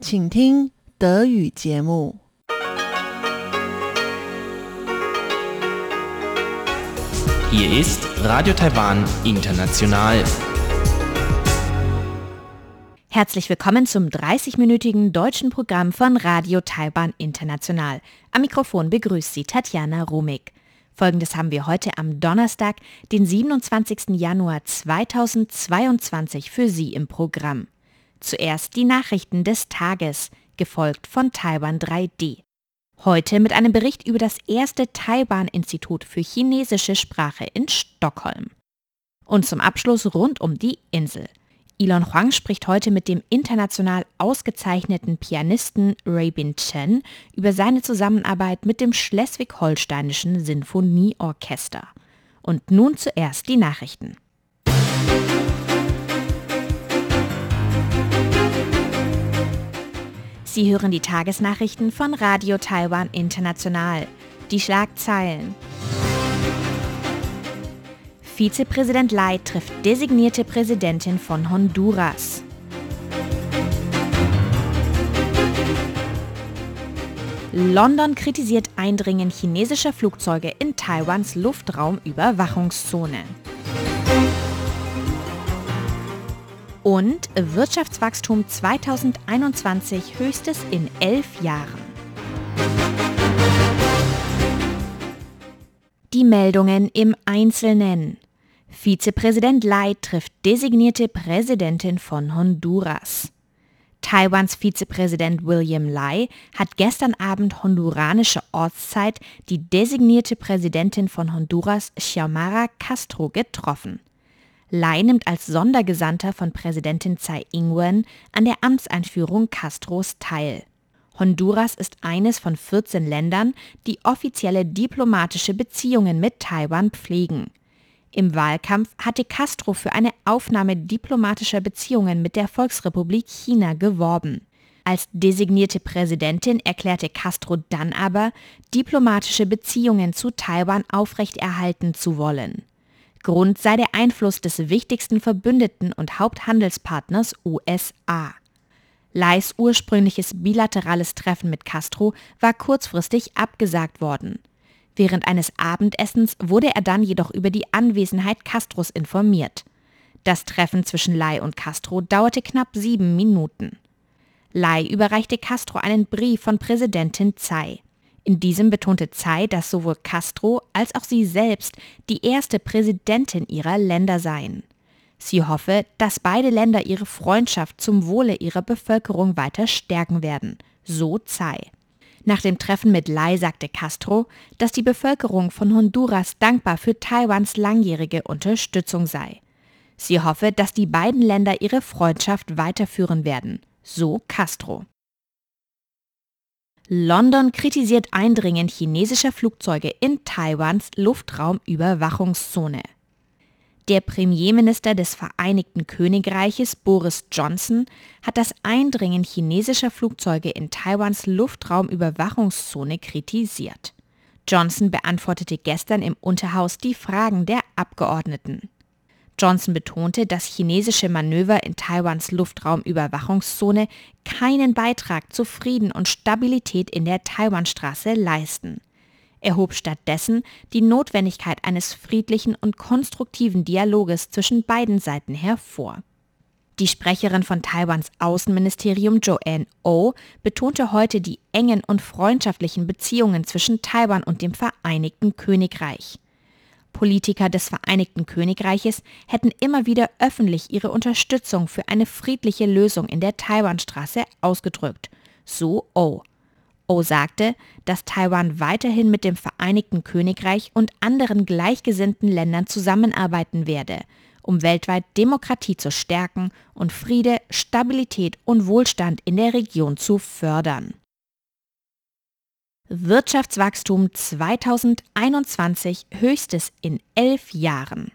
请听德语节目。Hier ist Radio Taiwan International. Herzlich willkommen zum 30-minütigen deutschen Programm von Radio Taiwan International. Am Mikrofon begrüßt Sie Tatjana Rumig. Folgendes haben wir heute am Donnerstag, den 27. Januar 2022 für Sie im Programm. Zuerst die Nachrichten des Tages, gefolgt von Taiwan 3D. Heute mit einem Bericht über das erste Taiwan-Institut für chinesische Sprache in Stockholm. Und zum Abschluss rund um die Insel. Elon Huang spricht heute mit dem international ausgezeichneten Pianisten Rabin Chen über seine Zusammenarbeit mit dem Schleswig-Holsteinischen Sinfonieorchester. Und nun zuerst die Nachrichten. Sie hören die Tagesnachrichten von Radio Taiwan International. Die Schlagzeilen. Vizepräsident Lai trifft designierte Präsidentin von Honduras. London kritisiert Eindringen chinesischer Flugzeuge in Taiwans Luftraumüberwachungszone. Und Wirtschaftswachstum 2021 höchstes in elf Jahren. Die Meldungen im Einzelnen. Vizepräsident Lai trifft designierte Präsidentin von Honduras. Taiwans Vizepräsident William Lai hat gestern Abend honduranische Ortszeit die designierte Präsidentin von Honduras Xiomara Castro getroffen. Lai nimmt als Sondergesandter von Präsidentin Tsai Ing-wen an der Amtseinführung Castros teil. Honduras ist eines von 14 Ländern, die offizielle diplomatische Beziehungen mit Taiwan pflegen. Im Wahlkampf hatte Castro für eine Aufnahme diplomatischer Beziehungen mit der Volksrepublik China geworben. Als designierte Präsidentin erklärte Castro dann aber, diplomatische Beziehungen zu Taiwan aufrechterhalten zu wollen. Grund sei der Einfluss des wichtigsten Verbündeten und Haupthandelspartners USA. Leis ursprüngliches bilaterales Treffen mit Castro war kurzfristig abgesagt worden. Während eines Abendessens wurde er dann jedoch über die Anwesenheit Castros informiert. Das Treffen zwischen Lai und Castro dauerte knapp sieben Minuten. Lai überreichte Castro einen Brief von Präsidentin Tsai. In diesem betonte Tsai, dass sowohl Castro als auch sie selbst die erste Präsidentin ihrer Länder seien. Sie hoffe, dass beide Länder ihre Freundschaft zum Wohle ihrer Bevölkerung weiter stärken werden, so Tsai. Nach dem Treffen mit Lai sagte Castro, dass die Bevölkerung von Honduras dankbar für Taiwans langjährige Unterstützung sei. Sie hoffe, dass die beiden Länder ihre Freundschaft weiterführen werden, so Castro. London kritisiert Eindringen chinesischer Flugzeuge in Taiwans Luftraumüberwachungszone. Der Premierminister des Vereinigten Königreiches Boris Johnson hat das Eindringen chinesischer Flugzeuge in Taiwans Luftraumüberwachungszone kritisiert. Johnson beantwortete gestern im Unterhaus die Fragen der Abgeordneten. Johnson betonte, dass chinesische Manöver in Taiwans Luftraumüberwachungszone keinen Beitrag zu Frieden und Stabilität in der Taiwanstraße leisten. Er hob stattdessen die Notwendigkeit eines friedlichen und konstruktiven Dialoges zwischen beiden Seiten hervor. Die Sprecherin von Taiwans Außenministerium Joanne O oh betonte heute die engen und freundschaftlichen Beziehungen zwischen Taiwan und dem Vereinigten Königreich. Politiker des Vereinigten Königreiches hätten immer wieder öffentlich ihre Unterstützung für eine friedliche Lösung in der Taiwanstraße ausgedrückt, so O. O sagte, dass Taiwan weiterhin mit dem Vereinigten Königreich und anderen gleichgesinnten Ländern zusammenarbeiten werde, um weltweit Demokratie zu stärken und Friede, Stabilität und Wohlstand in der Region zu fördern. Wirtschaftswachstum 2021 höchstes in elf Jahren.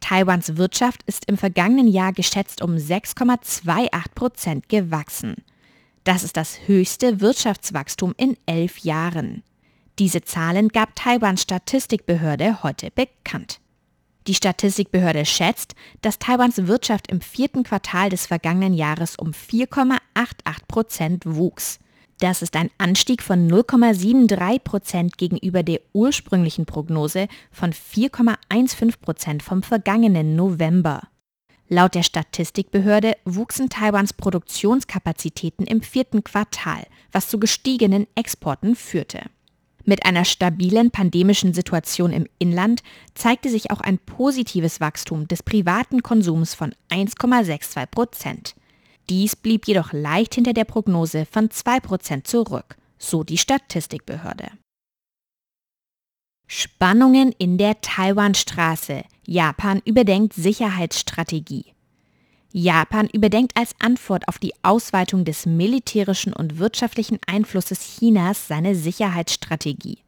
Taiwans Wirtschaft ist im vergangenen Jahr geschätzt um 6,28 Prozent gewachsen. Das ist das höchste Wirtschaftswachstum in elf Jahren. Diese Zahlen gab Taiwans Statistikbehörde heute bekannt. Die Statistikbehörde schätzt, dass Taiwans Wirtschaft im vierten Quartal des vergangenen Jahres um 4,88 Prozent wuchs. Das ist ein Anstieg von 0,73 Prozent gegenüber der ursprünglichen Prognose von 4,15 Prozent vom vergangenen November. Laut der Statistikbehörde wuchsen Taiwans Produktionskapazitäten im vierten Quartal, was zu gestiegenen Exporten führte. Mit einer stabilen pandemischen Situation im Inland zeigte sich auch ein positives Wachstum des privaten Konsums von 1,62 Prozent. Dies blieb jedoch leicht hinter der Prognose von 2% zurück, so die Statistikbehörde. Spannungen in der Taiwanstraße. Japan überdenkt Sicherheitsstrategie. Japan überdenkt als Antwort auf die Ausweitung des militärischen und wirtschaftlichen Einflusses Chinas seine Sicherheitsstrategie.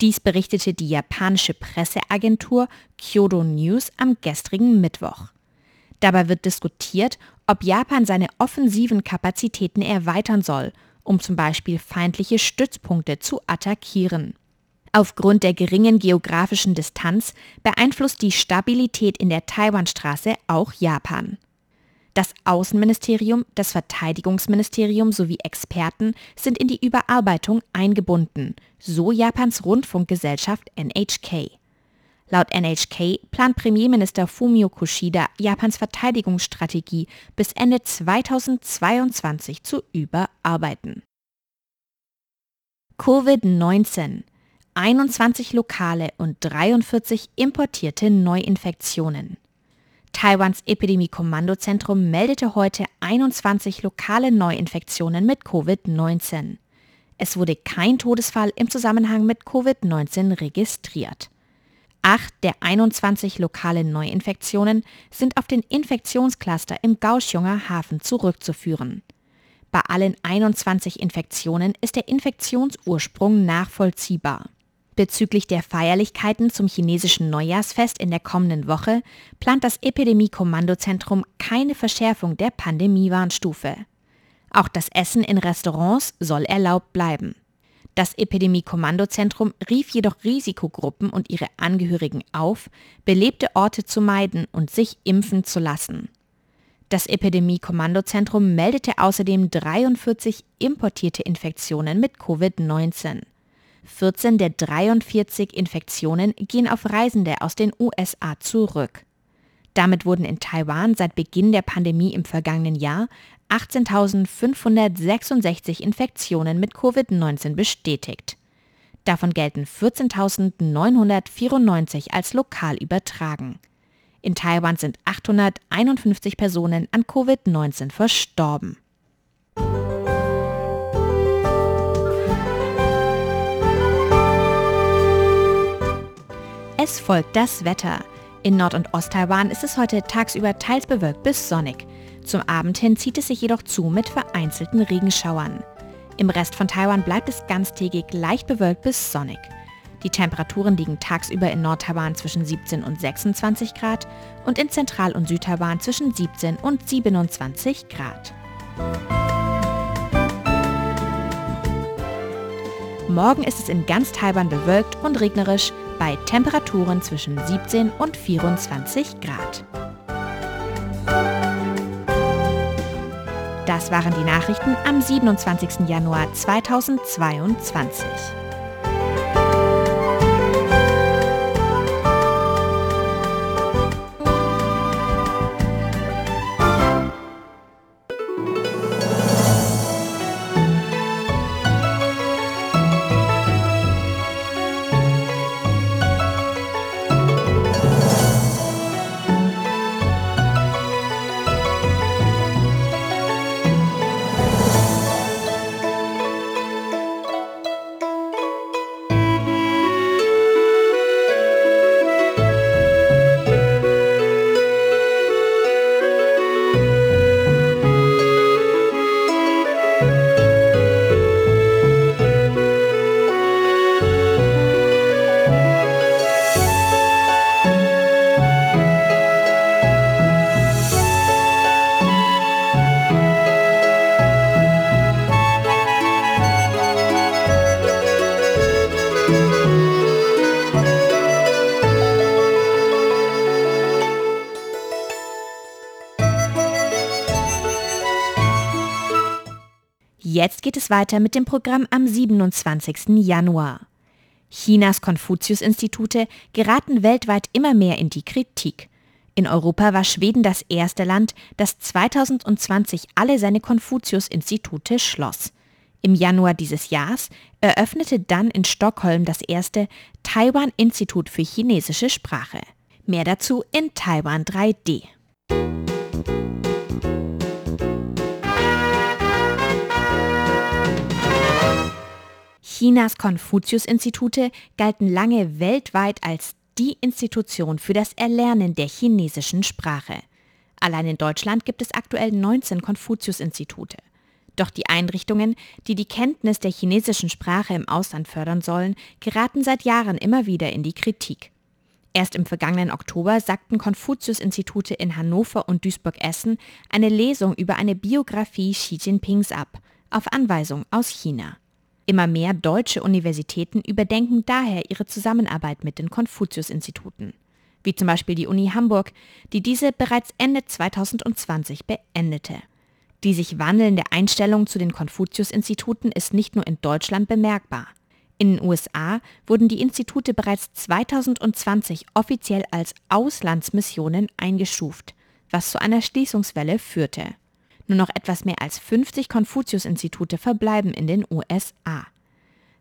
Dies berichtete die japanische Presseagentur Kyodo News am gestrigen Mittwoch. Dabei wird diskutiert, ob Japan seine offensiven Kapazitäten erweitern soll, um zum Beispiel feindliche Stützpunkte zu attackieren. Aufgrund der geringen geografischen Distanz beeinflusst die Stabilität in der Taiwanstraße auch Japan. Das Außenministerium, das Verteidigungsministerium sowie Experten sind in die Überarbeitung eingebunden, so Japans Rundfunkgesellschaft NHK. Laut NHK plant Premierminister Fumio Kishida, Japans Verteidigungsstrategie bis Ende 2022 zu überarbeiten. Covid-19 21 lokale und 43 importierte Neuinfektionen. Taiwans Epidemie-Kommandozentrum meldete heute 21 lokale Neuinfektionen mit Covid-19. Es wurde kein Todesfall im Zusammenhang mit Covid-19 registriert. Acht der 21 lokalen Neuinfektionen sind auf den Infektionscluster im Kaohsiunger Hafen zurückzuführen. Bei allen 21 Infektionen ist der Infektionsursprung nachvollziehbar. Bezüglich der Feierlichkeiten zum chinesischen Neujahrsfest in der kommenden Woche plant das Epidemie-Kommandozentrum keine Verschärfung der Pandemiewarnstufe. Auch das Essen in Restaurants soll erlaubt bleiben. Das Epidemie-Kommandozentrum rief jedoch Risikogruppen und ihre Angehörigen auf, belebte Orte zu meiden und sich impfen zu lassen. Das Epidemie-Kommandozentrum meldete außerdem 43 importierte Infektionen mit Covid-19. 14 der 43 Infektionen gehen auf Reisende aus den USA zurück. Damit wurden in Taiwan seit Beginn der Pandemie im vergangenen Jahr 18.566 Infektionen mit Covid-19 bestätigt. Davon gelten 14.994 als lokal übertragen. In Taiwan sind 851 Personen an Covid-19 verstorben. Es folgt das Wetter. In Nord- und Ost-Taiwan ist es heute tagsüber teils bewölkt bis sonnig. Zum Abend hin zieht es sich jedoch zu mit vereinzelten Regenschauern. Im Rest von Taiwan bleibt es ganztägig leicht bewölkt bis sonnig. Die Temperaturen liegen tagsüber in Nord-Taiwan zwischen 17 und 26 Grad und in Zentral- und Süd-Taiwan zwischen 17 und 27 Grad. Morgen ist es in ganz Taiwan bewölkt und regnerisch bei Temperaturen zwischen 17 und 24 Grad. Das waren die Nachrichten am 27. Januar 2022. Jetzt geht es weiter mit dem Programm am 27. Januar. Chinas Konfuzius-Institute geraten weltweit immer mehr in die Kritik. In Europa war Schweden das erste Land, das 2020 alle seine Konfuzius-Institute schloss. Im Januar dieses Jahres eröffnete dann in Stockholm das erste Taiwan-Institut für chinesische Sprache. Mehr dazu in Taiwan 3D. Chinas Konfuzius-Institute galten lange weltweit als die Institution für das Erlernen der chinesischen Sprache. Allein in Deutschland gibt es aktuell 19 Konfuzius-Institute. Doch die Einrichtungen, die die Kenntnis der chinesischen Sprache im Ausland fördern sollen, geraten seit Jahren immer wieder in die Kritik. Erst im vergangenen Oktober sagten Konfuzius-Institute in Hannover und Duisburg-Essen eine Lesung über eine Biografie Xi Jinpings ab, auf Anweisung aus China. Immer mehr deutsche Universitäten überdenken daher ihre Zusammenarbeit mit den Konfuzius-Instituten, wie zum Beispiel die Uni Hamburg, die diese bereits Ende 2020 beendete. Die sich wandelnde Einstellung zu den Konfuzius-Instituten ist nicht nur in Deutschland bemerkbar. In den USA wurden die Institute bereits 2020 offiziell als Auslandsmissionen eingestuft, was zu einer Schließungswelle führte. Nur noch etwas mehr als 50 Konfuzius-Institute verbleiben in den USA.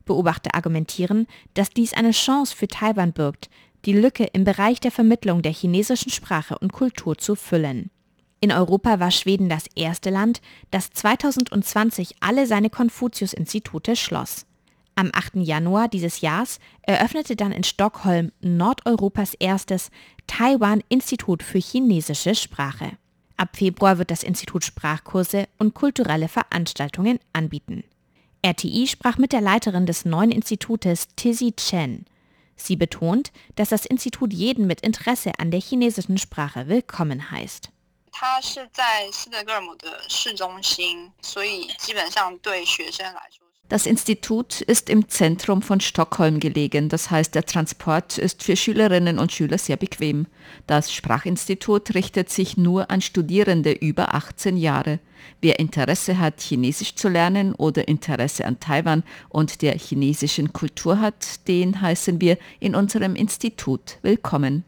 Beobachter argumentieren, dass dies eine Chance für Taiwan birgt, die Lücke im Bereich der Vermittlung der chinesischen Sprache und Kultur zu füllen. In Europa war Schweden das erste Land, das 2020 alle seine Konfuzius-Institute schloss. Am 8. Januar dieses Jahres eröffnete dann in Stockholm Nordeuropas erstes Taiwan-Institut für chinesische Sprache. Ab Februar wird das Institut Sprachkurse und kulturelle Veranstaltungen anbieten. RTI sprach mit der Leiterin des neuen Institutes Tizzy Chen. Sie betont, dass das Institut jeden mit Interesse an der chinesischen Sprache willkommen heißt. 它是在斯德哥尔摩的市中心，所以基本上对学生来说。das Institut ist im Zentrum von Stockholm gelegen, das heißt der Transport ist für Schülerinnen und Schüler sehr bequem. Das Sprachinstitut richtet sich nur an Studierende über 18 Jahre. Wer Interesse hat, Chinesisch zu lernen oder Interesse an Taiwan und der chinesischen Kultur hat, den heißen wir in unserem Institut willkommen.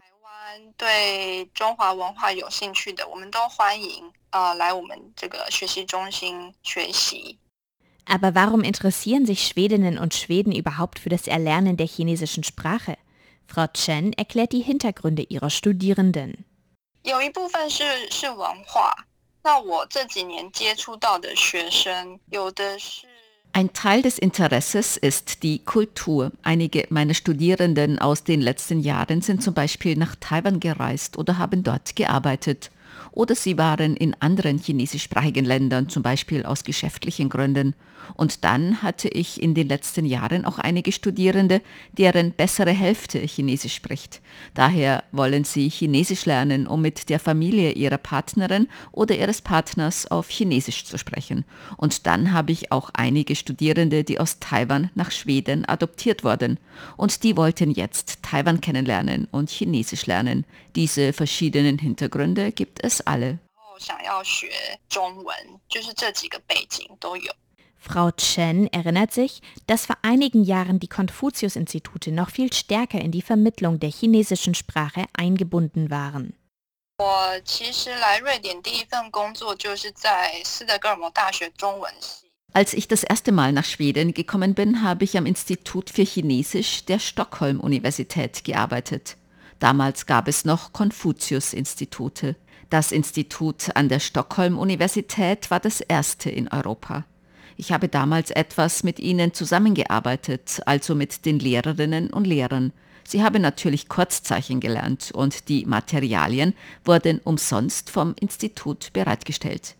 对中华文化有兴趣的，我们都欢迎呃来我们这个学习中心学习。 Aber warum interessieren sich Schwedinnen und Schweden überhaupt für das Erlernen der chinesischen Sprache? Frau Chen erklärt die Hintergründe ihrer Studierenden. Ein Teil des Interesses ist die Kultur. Einige meiner Studierenden aus den letzten Jahren sind zum Beispiel nach Taiwan gereist oder haben dort gearbeitet oder sie waren in anderen chinesischsprachigen Ländern, zum Beispiel aus geschäftlichen Gründen. Und dann hatte ich in den letzten Jahren auch einige Studierende, deren bessere Hälfte Chinesisch spricht. Daher wollen sie Chinesisch lernen, um mit der Familie ihrer Partnerin oder ihres Partners auf Chinesisch zu sprechen. Und dann habe ich auch einige Studierende, die aus Taiwan nach Schweden adoptiert wurden. Und die wollten jetzt Taiwan kennenlernen und Chinesisch lernen. Diese verschiedenen Hintergründe gibt es alle. Frau Chen erinnert sich, dass vor einigen Jahren die Konfuzius-Institute noch viel stärker in die Vermittlung der chinesischen Sprache eingebunden waren. Als ich das erste Mal nach Schweden gekommen bin, habe ich am Institut für Chinesisch der Stockholm-Universität gearbeitet. Damals gab es noch Konfuzius-Institute. Das Institut an der Stockholm-Universität war das erste in Europa. Ich habe damals etwas mit ihnen zusammengearbeitet, also mit den Lehrerinnen und Lehrern. Sie haben natürlich Kurzzeichen gelernt und die Materialien wurden umsonst vom Institut bereitgestellt.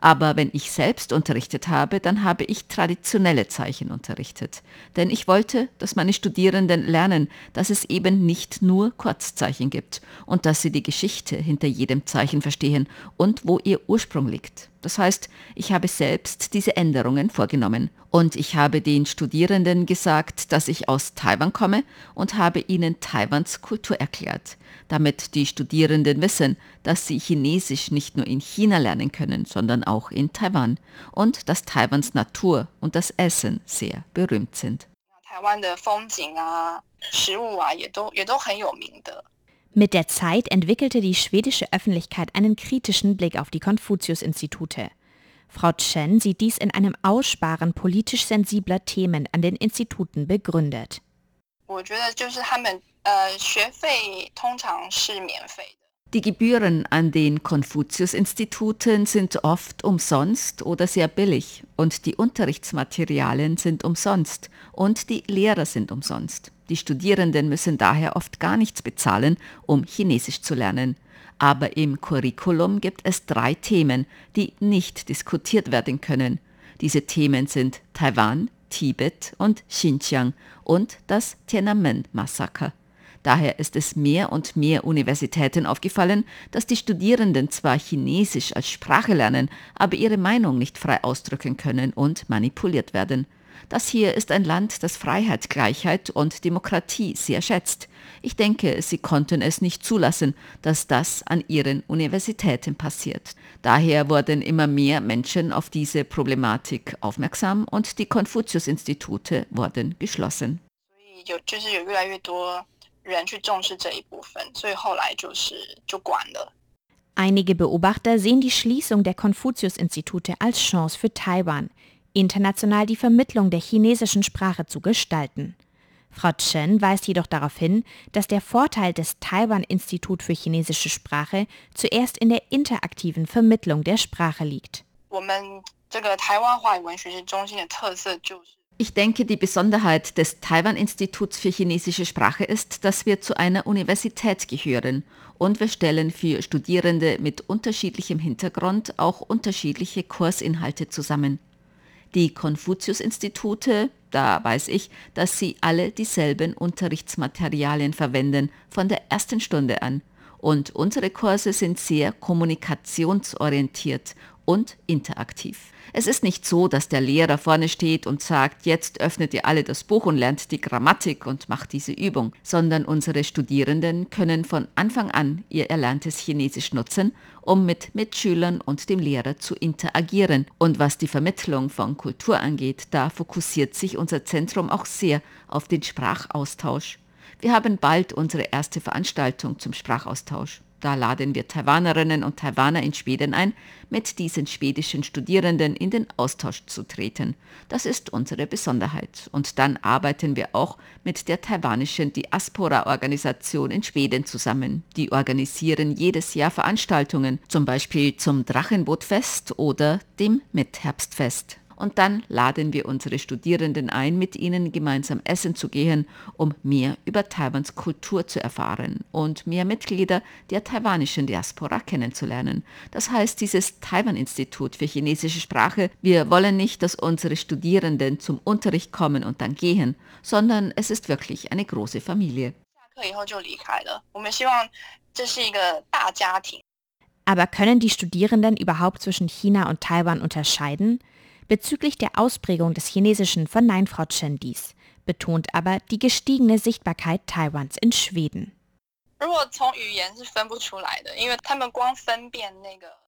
Aber wenn ich selbst unterrichtet habe, dann habe ich traditionelle Zeichen unterrichtet. Denn ich wollte, dass meine Studierenden lernen, dass es eben nicht nur Kurzzeichen gibt und dass sie die Geschichte hinter jedem Zeichen verstehen und wo ihr Ursprung liegt. Das heißt, ich habe selbst diese Änderungen vorgenommen. Und ich habe den Studierenden gesagt, dass ich aus Taiwan komme und habe ihnen Taiwans Kultur erklärt, damit die Studierenden wissen, dass sie Chinesisch nicht nur in China lernen können, sondern auch in Taiwan und dass Taiwans Natur und das Essen sehr berühmt sind. Mit der Zeit entwickelte die schwedische Öffentlichkeit einen kritischen Blick auf die Konfuzius-Institute. Frau Chen sieht dies in einem Aussparen politisch sensibler Themen an den Instituten begründet. Die Gebühren an den Konfuzius-Instituten sind oft umsonst oder sehr billig und die Unterrichtsmaterialien sind umsonst und die Lehrer sind umsonst. Die Studierenden müssen daher oft gar nichts bezahlen, um Chinesisch zu lernen. Aber im Curriculum gibt es drei Themen, die nicht diskutiert werden können. Diese Themen sind Taiwan, Tibet und Xinjiang und das Tiananmen-Massaker. Daher ist es mehr und mehr Universitäten aufgefallen, dass die Studierenden zwar Chinesisch als Sprache lernen, aber ihre Meinung nicht frei ausdrücken können und manipuliert werden. Das hier ist ein Land, das Freiheit, Gleichheit und Demokratie sehr schätzt. Ich denke, sie konnten es nicht zulassen, dass das an ihren Universitäten passiert. Daher wurden immer mehr Menschen auf diese Problematik aufmerksam und die Konfuzius-Institute wurden geschlossen. Einige Beobachter sehen die Schließung der Konfuzius-Institute als Chance für Taiwan international die Vermittlung der chinesischen Sprache zu gestalten. Frau Chen weist jedoch darauf hin, dass der Vorteil des Taiwan-Institut für chinesische Sprache zuerst in der interaktiven Vermittlung der Sprache liegt. Ich denke, die Besonderheit des Taiwan-Instituts für chinesische Sprache ist, dass wir zu einer Universität gehören und wir stellen für Studierende mit unterschiedlichem Hintergrund auch unterschiedliche Kursinhalte zusammen. Die Konfuzius-Institute, da weiß ich, dass sie alle dieselben Unterrichtsmaterialien verwenden, von der ersten Stunde an. Und unsere Kurse sind sehr kommunikationsorientiert und interaktiv. Es ist nicht so, dass der Lehrer vorne steht und sagt, jetzt öffnet ihr alle das Buch und lernt die Grammatik und macht diese Übung, sondern unsere Studierenden können von Anfang an ihr erlerntes Chinesisch nutzen, um mit Mitschülern und dem Lehrer zu interagieren. Und was die Vermittlung von Kultur angeht, da fokussiert sich unser Zentrum auch sehr auf den Sprachaustausch. Wir haben bald unsere erste Veranstaltung zum Sprachaustausch. Da laden wir Taiwanerinnen und Taiwaner in Schweden ein, mit diesen schwedischen Studierenden in den Austausch zu treten. Das ist unsere Besonderheit. Und dann arbeiten wir auch mit der taiwanischen Diaspora-Organisation in Schweden zusammen. Die organisieren jedes Jahr Veranstaltungen, zum Beispiel zum Drachenbootfest oder dem Mitherbstfest und dann laden wir unsere Studierenden ein, mit ihnen gemeinsam essen zu gehen, um mehr über Taiwans Kultur zu erfahren und mehr Mitglieder der taiwanischen Diaspora kennenzulernen. Das heißt, dieses Taiwan-Institut für chinesische Sprache, wir wollen nicht, dass unsere Studierenden zum Unterricht kommen und dann gehen, sondern es ist wirklich eine große Familie. Aber können die Studierenden überhaupt zwischen China und Taiwan unterscheiden? Bezüglich der Ausprägung des Chinesischen verneint Frau Chen dies, betont aber die gestiegene Sichtbarkeit Taiwans in Schweden.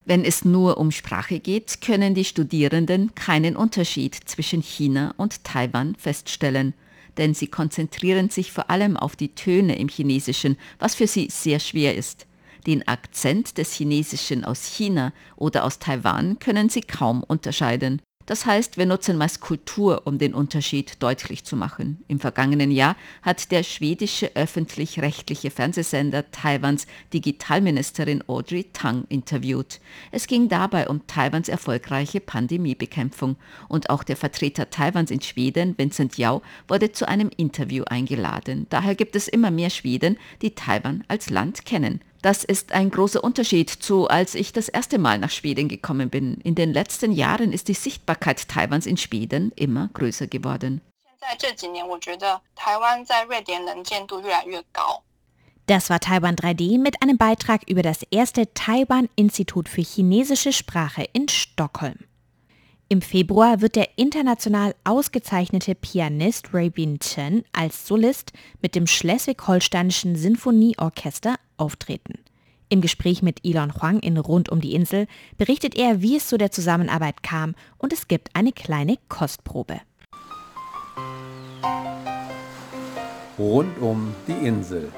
Wenn es nur um Sprache geht, können die Studierenden keinen Unterschied zwischen China und Taiwan feststellen, denn sie konzentrieren sich vor allem auf die Töne im Chinesischen, was für sie sehr schwer ist. Den Akzent des Chinesischen aus China oder aus Taiwan können sie kaum unterscheiden. Das heißt, wir nutzen meist Kultur, um den Unterschied deutlich zu machen. Im vergangenen Jahr hat der schwedische öffentlich-rechtliche Fernsehsender Taiwans Digitalministerin Audrey Tang interviewt. Es ging dabei um Taiwans erfolgreiche Pandemiebekämpfung und auch der Vertreter Taiwans in Schweden, Vincent Yao, wurde zu einem Interview eingeladen. Daher gibt es immer mehr Schweden, die Taiwan als Land kennen. Das ist ein großer Unterschied zu, als ich das erste Mal nach Schweden gekommen bin. In den letzten Jahren ist die Sichtbarkeit Taiwans in Schweden immer größer geworden. Das war Taiwan 3D mit einem Beitrag über das erste Taiwan-Institut für chinesische Sprache in Stockholm. Im Februar wird der international ausgezeichnete Pianist Rabin Chen als Solist mit dem Schleswig-Holsteinischen Sinfonieorchester auftreten. Im Gespräch mit Elon Huang in Rund um die Insel berichtet er, wie es zu der Zusammenarbeit kam und es gibt eine kleine Kostprobe. Rund um die Insel.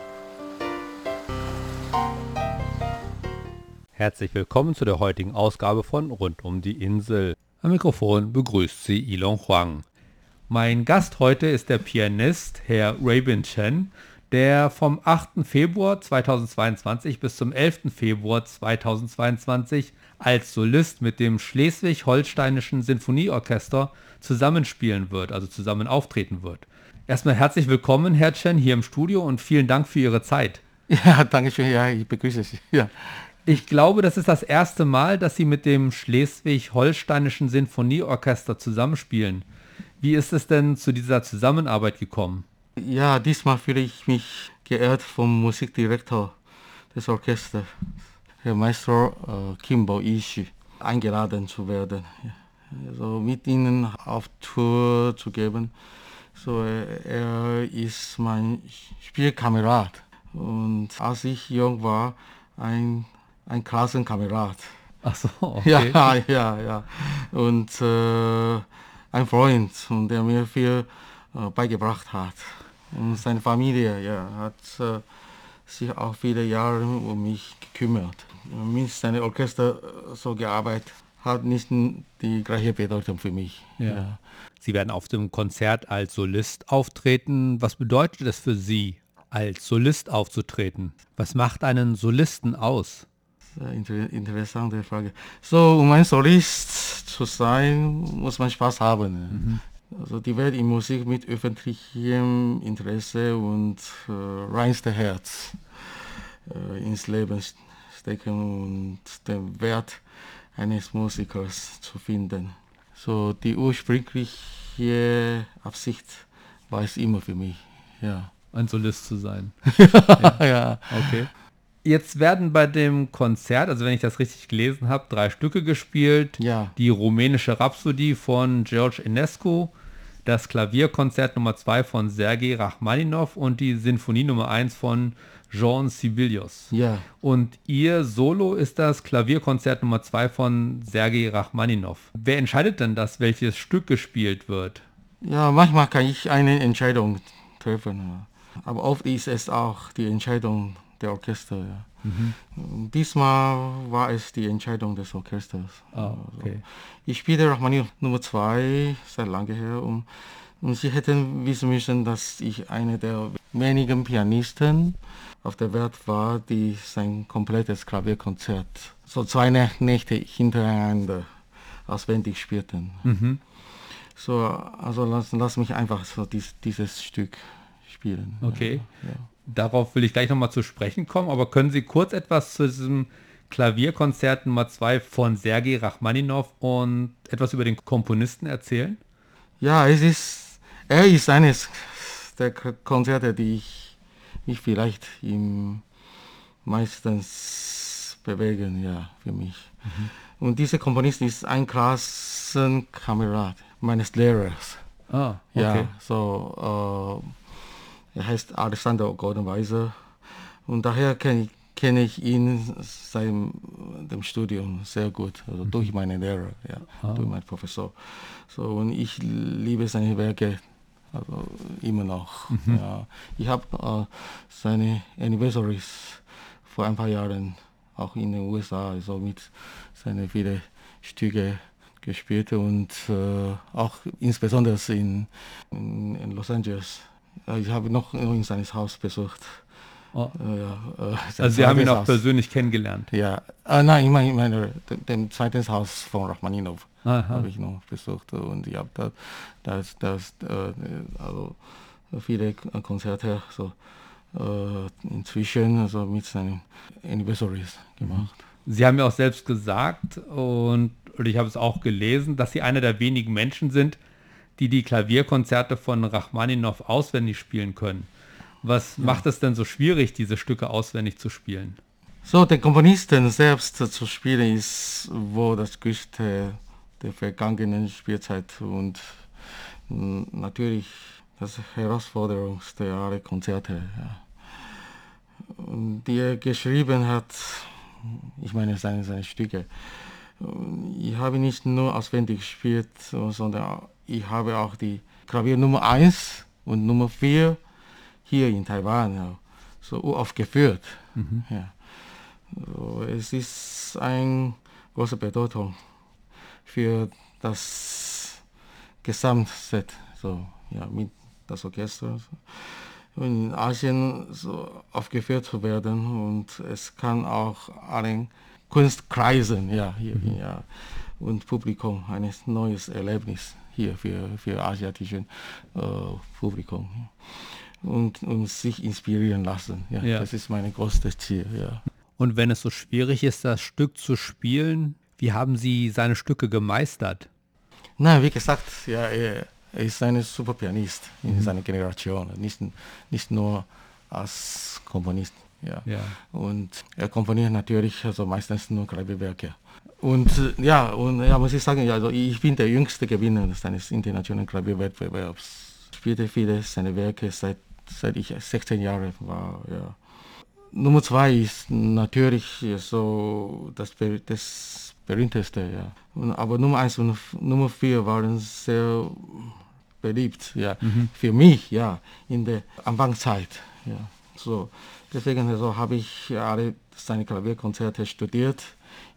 Herzlich willkommen zu der heutigen Ausgabe von Rund um die Insel. Am Mikrofon begrüßt Sie Ilon Huang. Mein Gast heute ist der Pianist Herr Rabin Chen, der vom 8. Februar 2022 bis zum 11. Februar 2022 als Solist mit dem Schleswig-Holsteinischen Sinfonieorchester zusammenspielen wird, also zusammen auftreten wird. Erstmal herzlich willkommen, Herr Chen, hier im Studio und vielen Dank für Ihre Zeit. Ja, danke schön. Ja, ich begrüße Sie. Ja. Ich glaube, das ist das erste Mal, dass Sie mit dem Schleswig-Holsteinischen Sinfonieorchester zusammenspielen. Wie ist es denn zu dieser Zusammenarbeit gekommen? Ja, diesmal fühle ich mich geehrt vom Musikdirektor des Orchesters, Herr Maestro äh, Kimbo Ishii, eingeladen zu werden. Also mit Ihnen auf Tour zu geben. So, er ist mein Spielkamerad. Und als ich jung war, ein ein Klassenkamerad. Ach so, okay. Ja, ja, ja. Und äh, ein Freund, der mir viel beigebracht hat. Und seine Familie ja, hat äh, sich auch viele Jahre um mich gekümmert. Mit seinem Orchester äh, so gearbeitet hat nicht die gleiche Bedeutung für mich. Ja. ja. Sie werden auf dem Konzert als Solist auftreten. Was bedeutet es für Sie, als Solist aufzutreten? Was macht einen Solisten aus? Inter interessante Frage. So, um ein Solist zu sein, muss man Spaß haben. Mhm. Also die Welt in Musik mit öffentlichem Interesse und äh, reinste Herz äh, ins Leben stecken und den Wert eines Musikers zu finden. So die ursprüngliche Absicht war es immer für mich. Ja. Ein Solist zu sein. ja. ja. Okay. Jetzt werden bei dem Konzert, also wenn ich das richtig gelesen habe, drei Stücke gespielt. Ja. Die rumänische Rhapsodie von George Enescu, das Klavierkonzert Nummer 2 von Sergei Rachmaninov und die Sinfonie Nummer 1 von Jean Sibelius. Ja. Und ihr Solo ist das Klavierkonzert Nummer 2 von Sergei Rachmaninov. Wer entscheidet denn das, welches Stück gespielt wird? Ja, manchmal kann ich eine Entscheidung treffen. Aber oft ist es auch die Entscheidung der Orchester. Ja. Mhm. Diesmal war es die Entscheidung des Orchesters. Ah, okay. also, ich spiele Rachmaninoff Nummer 2 seit lange her und, und sie hätten wissen müssen, dass ich einer der wenigen Pianisten auf der Welt war, die sein komplettes Klavierkonzert so zwei Nächte hintereinander auswendig spielten. Mhm. So, also lass, lass mich einfach so dies, dieses Stück spielen. Okay. Ja, ja. Darauf will ich gleich nochmal zu sprechen kommen, aber können Sie kurz etwas zu diesem Klavierkonzert Nummer 2 von Sergei Rachmaninov und etwas über den Komponisten erzählen? Ja, es ist, er ist eines der Konzerte, die ich mich vielleicht im meistens bewegen, ja, für mich. Mhm. Und dieser Komponist ist ein Klassenkamerad meines Lehrers. Ah, okay. Ja, so, äh, er heißt Alexander Goldenweiser und daher kenne ich, kenn ich ihn seit dem Studium sehr gut, also durch mhm. meine Lehrer, ja, ah. durch meinen Professor. So, und ich liebe seine Werke also immer noch. Mhm. Ja. Ich habe äh, seine Anniversaries vor ein paar Jahren auch in den USA, also mit seinen vielen Stücke gespielt und äh, auch insbesondere in, in, in Los Angeles ich habe noch in seines Haus besucht. Oh. Ja, äh, also Sie haben ihn auch Haus. persönlich kennengelernt? Ja, äh, nein, ich meine, ich meine dem zweiten Haus von Rachmaninov habe ich noch besucht und ich habe da das, das, äh, also viele Konzerte so äh, inzwischen also mit seinen Anniversaries gemacht. Sie haben ja auch selbst gesagt und, und ich habe es auch gelesen, dass Sie einer der wenigen Menschen sind, die die Klavierkonzerte von Rachmaninow auswendig spielen können. Was macht es denn so schwierig, diese Stücke auswendig zu spielen? So, der Komponisten selbst zu spielen ist wohl das größte der vergangenen Spielzeit und mm, natürlich das herausforderndste aller Konzerte. Ja. Und die er geschrieben hat, ich meine seine, seine Stücke. Ich habe nicht nur auswendig gespielt, sondern ich habe auch die Klavier Nummer 1 und Nummer 4 hier in Taiwan so aufgeführt. Mhm. Ja. So, es ist eine große Bedeutung für das Gesamtset, so, ja, mit das Orchester. in Asien so aufgeführt zu werden und es kann auch allen Kunstkreisen ja, hier, mhm. ja, und Publikum ein neues Erlebnis hier für, für asiatischen äh, Publikum und, und sich inspirieren lassen. Ja, ja. Das ist mein größtes Ziel. Ja. Und wenn es so schwierig ist, das Stück zu spielen, wie haben Sie seine Stücke gemeistert? Na, wie gesagt, ja, er ist ein super Pianist in mhm. seiner Generation, nicht, nicht nur als Komponist. Ja. ja. Und er komponiert natürlich also meistens nur Klavierwerke. Und ja, und ja, muss ich sagen, also ich bin der jüngste Gewinner seines internationalen Klavierwettbewerbs. Ich spielte viele seiner Werke seit, seit ich 16 Jahre war. Ja. Nummer zwei ist natürlich so das, das berühmteste, ja. Aber Nummer eins und Nummer vier waren sehr beliebt, ja, mhm. für mich, ja, in der Anfangszeit, ja. So, deswegen also, habe ich alle seine Klavierkonzerte studiert,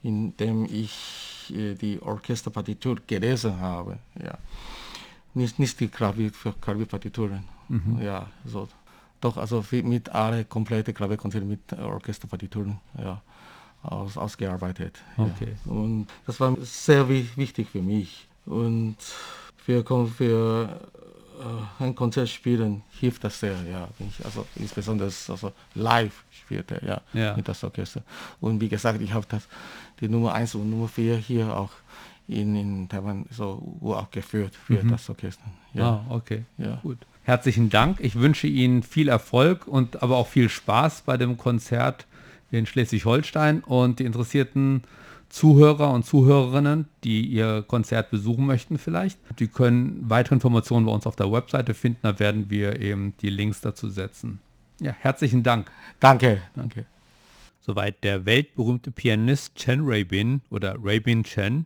indem ich äh, die Orchesterpartitur gelesen habe, ja. Nicht, nicht die Klavier, Klavierpartituren, mhm. ja, so. Doch, also mit alle komplette Klavierkonzerte mit Orchesterpartituren, ja aus, ausgearbeitet. Okay. Ja. Und das war sehr wichtig für mich. Und für, für ein Konzert spielen hilft das sehr, ja. Also insbesondere also live spielte, ja, ja, mit das Orchester. Und wie gesagt, ich habe das die Nummer 1 und Nummer 4 hier auch in, in Taiwan so auch geführt für mhm. das Orchester. Ja, ah, okay, ja. gut. Herzlichen Dank. Ich wünsche Ihnen viel Erfolg und aber auch viel Spaß bei dem Konzert in Schleswig-Holstein und die interessierten Zuhörer und Zuhörerinnen, die ihr Konzert besuchen möchten vielleicht, die können weitere Informationen bei uns auf der Webseite finden. Da werden wir eben die Links dazu setzen. Ja, herzlichen Dank. Danke. Danke. Soweit der weltberühmte Pianist Chen Rabin oder Rabin Chen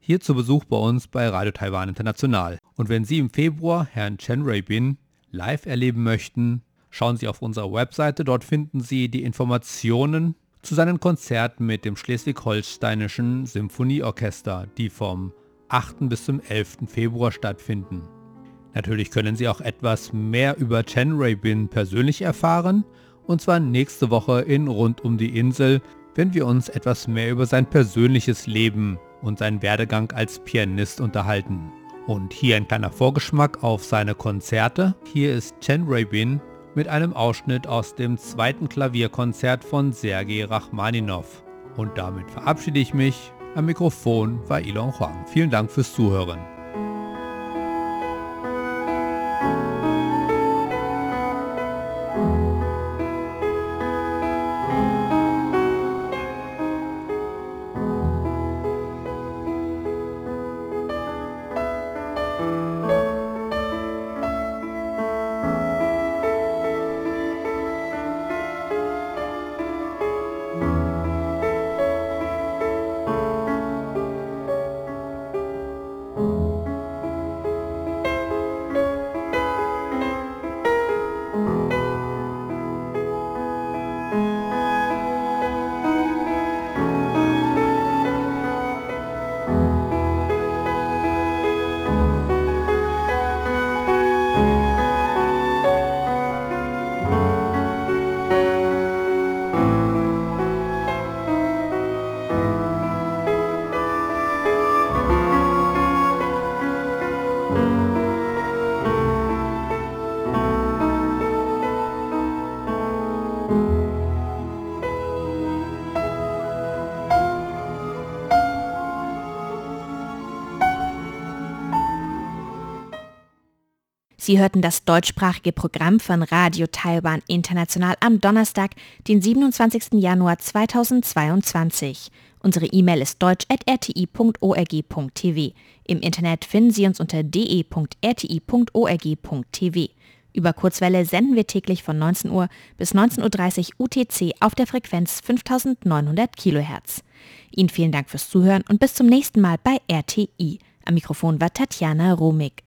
hier zu Besuch bei uns bei Radio Taiwan International. Und wenn Sie im Februar Herrn Chen Rabin live erleben möchten, Schauen Sie auf unserer Webseite, dort finden Sie die Informationen zu seinen Konzerten mit dem Schleswig-Holsteinischen Symphonieorchester, die vom 8. bis zum 11. Februar stattfinden. Natürlich können Sie auch etwas mehr über Chen Rabin persönlich erfahren, und zwar nächste Woche in Rund um die Insel, wenn wir uns etwas mehr über sein persönliches Leben und seinen Werdegang als Pianist unterhalten. Und hier ein kleiner Vorgeschmack auf seine Konzerte. Hier ist Chen Rabin mit einem Ausschnitt aus dem zweiten Klavierkonzert von Sergei Rachmaninow. Und damit verabschiede ich mich. Am Mikrofon war Ilon Huang. Vielen Dank fürs Zuhören. Sie hörten das deutschsprachige Programm von Radio Taiwan International am Donnerstag, den 27. Januar 2022. Unsere E-Mail ist deutsch.rti.org.tv. Im Internet finden Sie uns unter de.rti.org.tv. Über Kurzwelle senden wir täglich von 19 Uhr bis 19.30 Uhr UTC auf der Frequenz 5900 kHz. Ihnen vielen Dank fürs Zuhören und bis zum nächsten Mal bei RTI. Am Mikrofon war Tatjana Romig.